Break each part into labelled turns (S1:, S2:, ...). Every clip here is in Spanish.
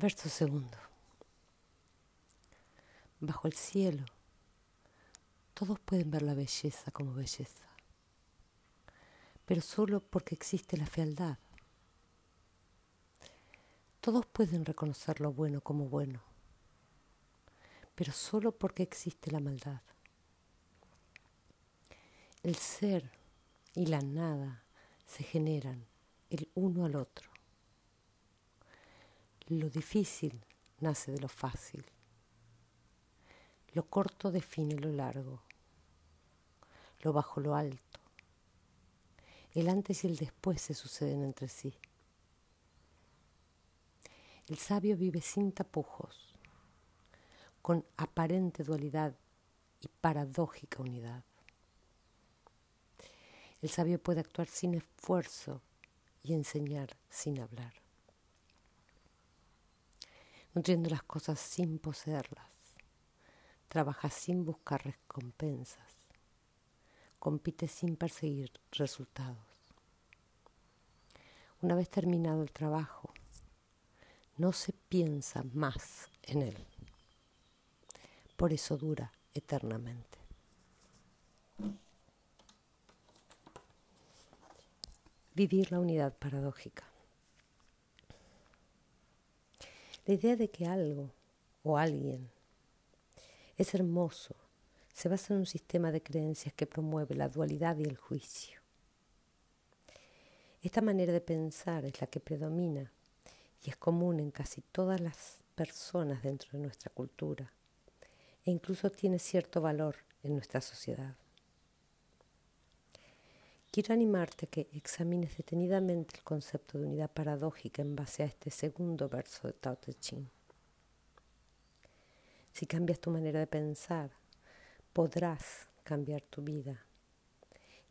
S1: Verso segundo. Bajo el cielo, todos pueden ver la belleza como belleza, pero solo porque existe la fealdad. Todos pueden reconocer lo bueno como bueno, pero solo porque existe la maldad. El ser y la nada se generan el uno al otro. Lo difícil nace de lo fácil. Lo corto define lo largo. Lo bajo lo alto. El antes y el después se suceden entre sí. El sabio vive sin tapujos, con aparente dualidad y paradójica unidad. El sabio puede actuar sin esfuerzo y enseñar sin hablar, nutriendo las cosas sin poseerlas, trabaja sin buscar recompensas, compite sin perseguir resultados. Una vez terminado el trabajo, no se piensa más en él. Por eso dura eternamente. vivir la unidad paradójica. La idea de que algo o alguien es hermoso se basa en un sistema de creencias que promueve la dualidad y el juicio. Esta manera de pensar es la que predomina y es común en casi todas las personas dentro de nuestra cultura e incluso tiene cierto valor en nuestra sociedad. Quiero animarte a que examines detenidamente el concepto de unidad paradójica en base a este segundo verso de Tao Te Ching. Si cambias tu manera de pensar, podrás cambiar tu vida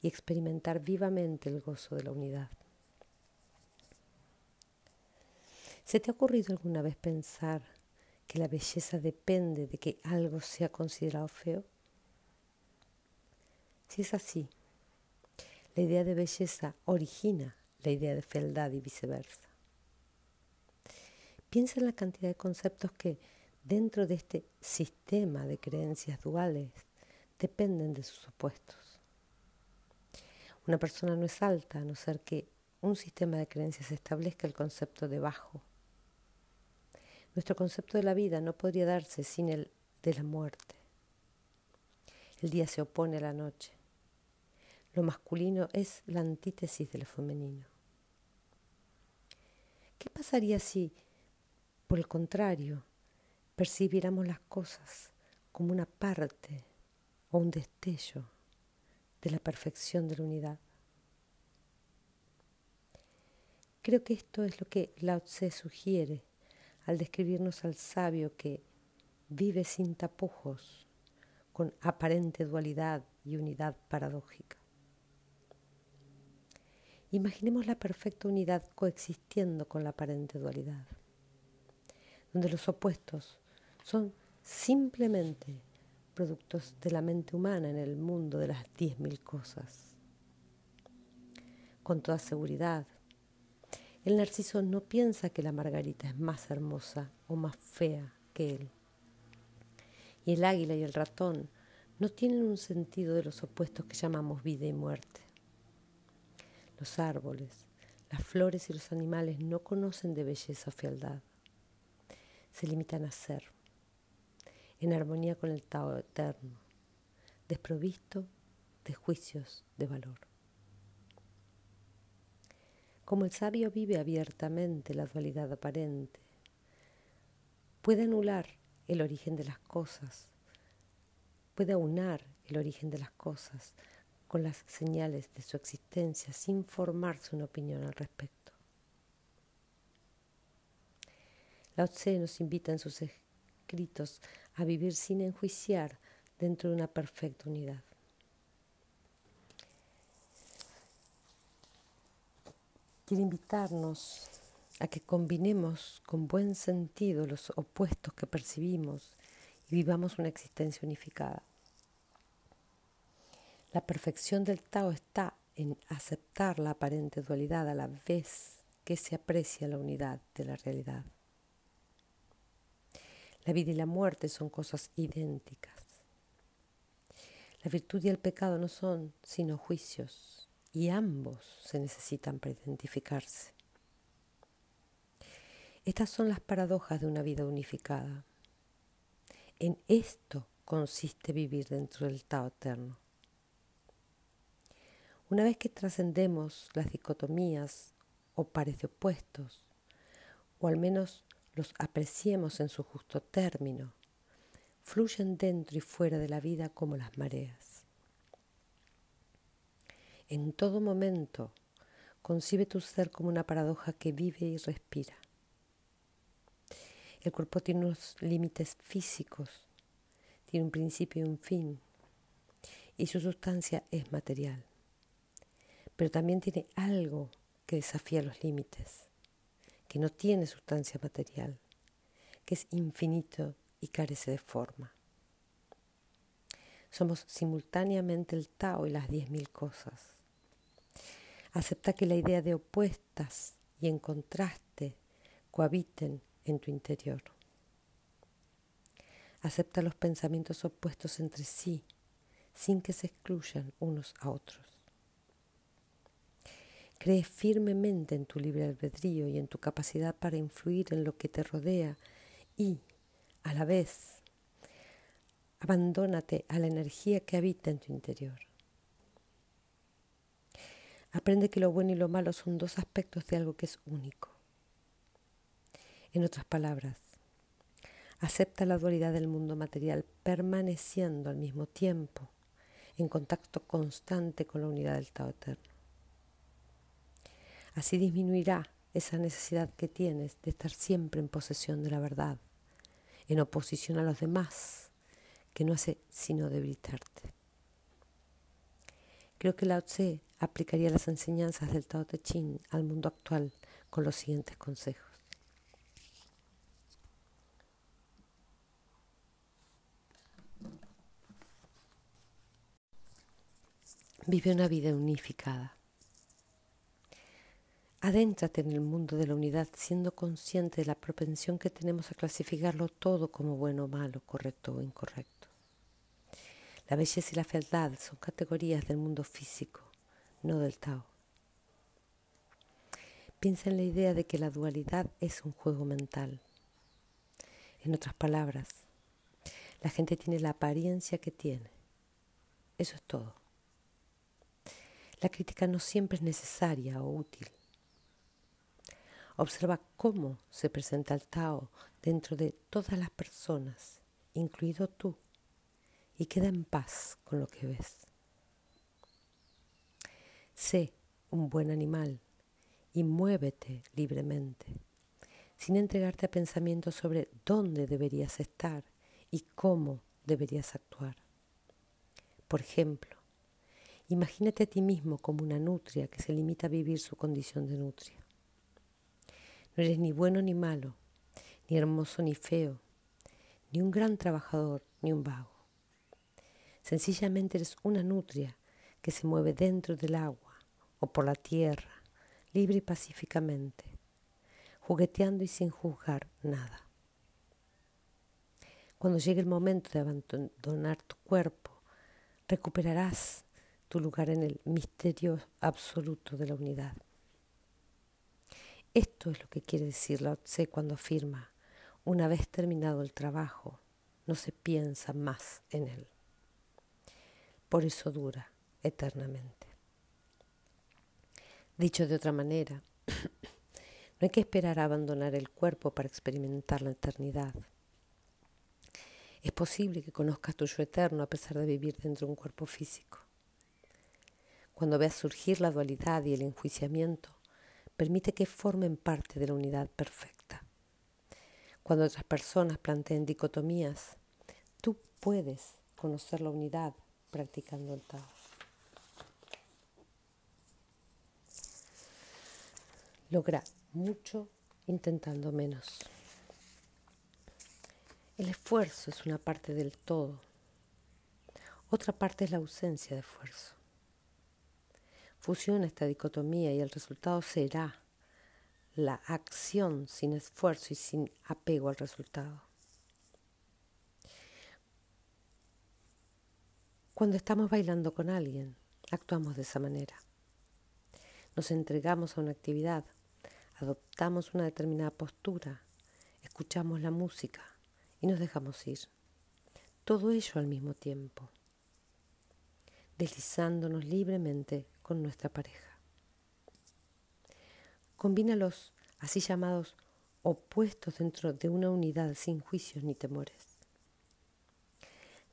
S1: y experimentar vivamente el gozo de la unidad. ¿Se te ha ocurrido alguna vez pensar que la belleza depende de que algo sea considerado feo? Si es así, la idea de belleza origina la idea de fealdad y viceversa. Piensa en la cantidad de conceptos que dentro de este sistema de creencias duales dependen de sus opuestos. Una persona no es alta a no ser que un sistema de creencias establezca el concepto de bajo. Nuestro concepto de la vida no podría darse sin el de la muerte. El día se opone a la noche. Lo masculino es la antítesis de lo femenino. ¿Qué pasaría si, por el contrario, percibiéramos las cosas como una parte o un destello de la perfección de la unidad? Creo que esto es lo que Lao Tse sugiere al describirnos al sabio que vive sin tapujos, con aparente dualidad y unidad paradójica. Imaginemos la perfecta unidad coexistiendo con la aparente dualidad, donde los opuestos son simplemente productos de la mente humana en el mundo de las diez mil cosas. Con toda seguridad, el narciso no piensa que la margarita es más hermosa o más fea que él. Y el águila y el ratón no tienen un sentido de los opuestos que llamamos vida y muerte. Los árboles, las flores y los animales no conocen de belleza o fealdad. Se limitan a ser, en armonía con el Tao eterno, desprovisto de juicios de valor. Como el sabio vive abiertamente la dualidad aparente, puede anular el origen de las cosas, puede aunar el origen de las cosas con las señales de su existencia sin formarse una opinión al respecto. Lao Tse nos invita en sus escritos a vivir sin enjuiciar dentro de una perfecta unidad. Quiere invitarnos a que combinemos con buen sentido los opuestos que percibimos y vivamos una existencia unificada. La perfección del Tao está en aceptar la aparente dualidad a la vez que se aprecia la unidad de la realidad. La vida y la muerte son cosas idénticas. La virtud y el pecado no son sino juicios y ambos se necesitan para identificarse. Estas son las paradojas de una vida unificada. En esto consiste vivir dentro del Tao eterno. Una vez que trascendemos las dicotomías o pares de opuestos, o al menos los apreciemos en su justo término, fluyen dentro y fuera de la vida como las mareas. En todo momento, concibe tu ser como una paradoja que vive y respira. El cuerpo tiene unos límites físicos, tiene un principio y un fin, y su sustancia es material. Pero también tiene algo que desafía los límites, que no tiene sustancia material, que es infinito y carece de forma. Somos simultáneamente el Tao y las diez mil cosas. Acepta que la idea de opuestas y en contraste cohabiten en tu interior. Acepta los pensamientos opuestos entre sí sin que se excluyan unos a otros. Cree firmemente en tu libre albedrío y en tu capacidad para influir en lo que te rodea y, a la vez, abandónate a la energía que habita en tu interior. Aprende que lo bueno y lo malo son dos aspectos de algo que es único. En otras palabras, acepta la dualidad del mundo material permaneciendo al mismo tiempo en contacto constante con la unidad del Tao Eterno. Así disminuirá esa necesidad que tienes de estar siempre en posesión de la verdad, en oposición a los demás, que no hace sino debilitarte. Creo que Lao Tse aplicaría las enseñanzas del Tao Te Ching al mundo actual con los siguientes consejos. Vive una vida unificada. Adéntrate en el mundo de la unidad siendo consciente de la propensión que tenemos a clasificarlo todo como bueno o malo, correcto o incorrecto. La belleza y la fealdad son categorías del mundo físico, no del Tao. Piensa en la idea de que la dualidad es un juego mental. En otras palabras, la gente tiene la apariencia que tiene. Eso es todo. La crítica no siempre es necesaria o útil. Observa cómo se presenta el Tao dentro de todas las personas, incluido tú, y queda en paz con lo que ves. Sé un buen animal y muévete libremente, sin entregarte a pensamientos sobre dónde deberías estar y cómo deberías actuar. Por ejemplo, Imagínate a ti mismo como una nutria que se limita a vivir su condición de nutria. No eres ni bueno ni malo, ni hermoso ni feo, ni un gran trabajador ni un vago. Sencillamente eres una nutria que se mueve dentro del agua o por la tierra, libre y pacíficamente, jugueteando y sin juzgar nada. Cuando llegue el momento de abandonar tu cuerpo, recuperarás tu lugar en el misterio absoluto de la unidad. Esto es lo que quiere decir Lao Tse cuando afirma, una vez terminado el trabajo, no se piensa más en él. Por eso dura eternamente. Dicho de otra manera, no hay que esperar a abandonar el cuerpo para experimentar la eternidad. Es posible que conozcas tu yo eterno a pesar de vivir dentro de un cuerpo físico. Cuando veas surgir la dualidad y el enjuiciamiento, permite que formen parte de la unidad perfecta. Cuando otras personas planteen dicotomías, tú puedes conocer la unidad practicando el Tao. Logra mucho intentando menos. El esfuerzo es una parte del todo. Otra parte es la ausencia de esfuerzo. Fusiona esta dicotomía y el resultado será la acción sin esfuerzo y sin apego al resultado. Cuando estamos bailando con alguien, actuamos de esa manera. Nos entregamos a una actividad, adoptamos una determinada postura, escuchamos la música y nos dejamos ir. Todo ello al mismo tiempo, deslizándonos libremente nuestra pareja. Combina los así llamados opuestos dentro de una unidad sin juicios ni temores.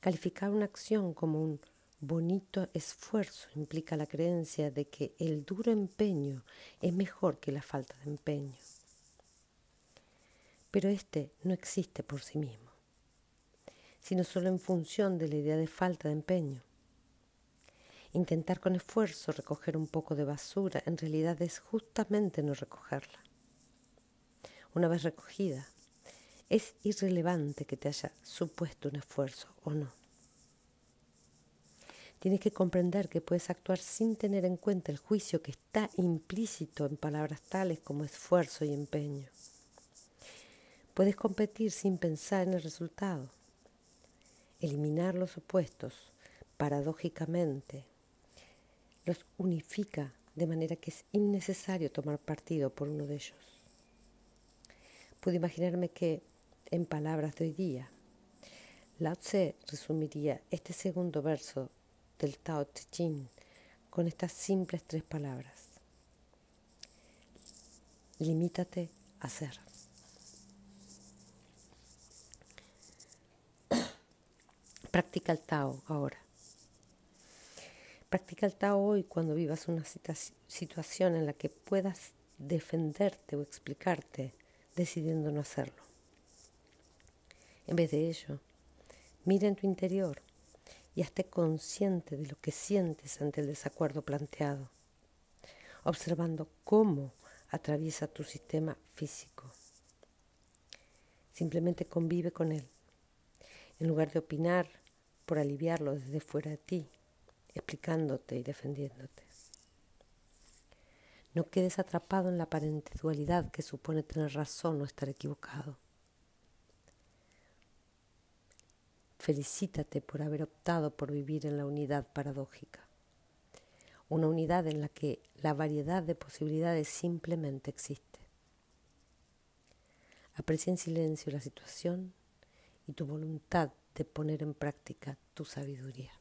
S1: Calificar una acción como un bonito esfuerzo implica la creencia de que el duro empeño es mejor que la falta de empeño. Pero este no existe por sí mismo, sino solo en función de la idea de falta de empeño. Intentar con esfuerzo recoger un poco de basura en realidad es justamente no recogerla. Una vez recogida, es irrelevante que te haya supuesto un esfuerzo o no. Tienes que comprender que puedes actuar sin tener en cuenta el juicio que está implícito en palabras tales como esfuerzo y empeño. Puedes competir sin pensar en el resultado. Eliminar los opuestos, paradójicamente, los unifica de manera que es innecesario tomar partido por uno de ellos. Puedo imaginarme que, en palabras de hoy día, Lao Tse resumiría este segundo verso del Tao Te Ching con estas simples tres palabras. Limítate a ser. Practica el Tao ahora. Practica el Tao hoy cuando vivas una situación en la que puedas defenderte o explicarte decidiendo no hacerlo. En vez de ello, mira en tu interior y hazte consciente de lo que sientes ante el desacuerdo planteado, observando cómo atraviesa tu sistema físico. Simplemente convive con él. En lugar de opinar por aliviarlo desde fuera de ti, explicándote y defendiéndote. No quedes atrapado en la aparente dualidad que supone tener razón o estar equivocado. Felicítate por haber optado por vivir en la unidad paradójica, una unidad en la que la variedad de posibilidades simplemente existe. Aprecia en silencio la situación y tu voluntad de poner en práctica tu sabiduría.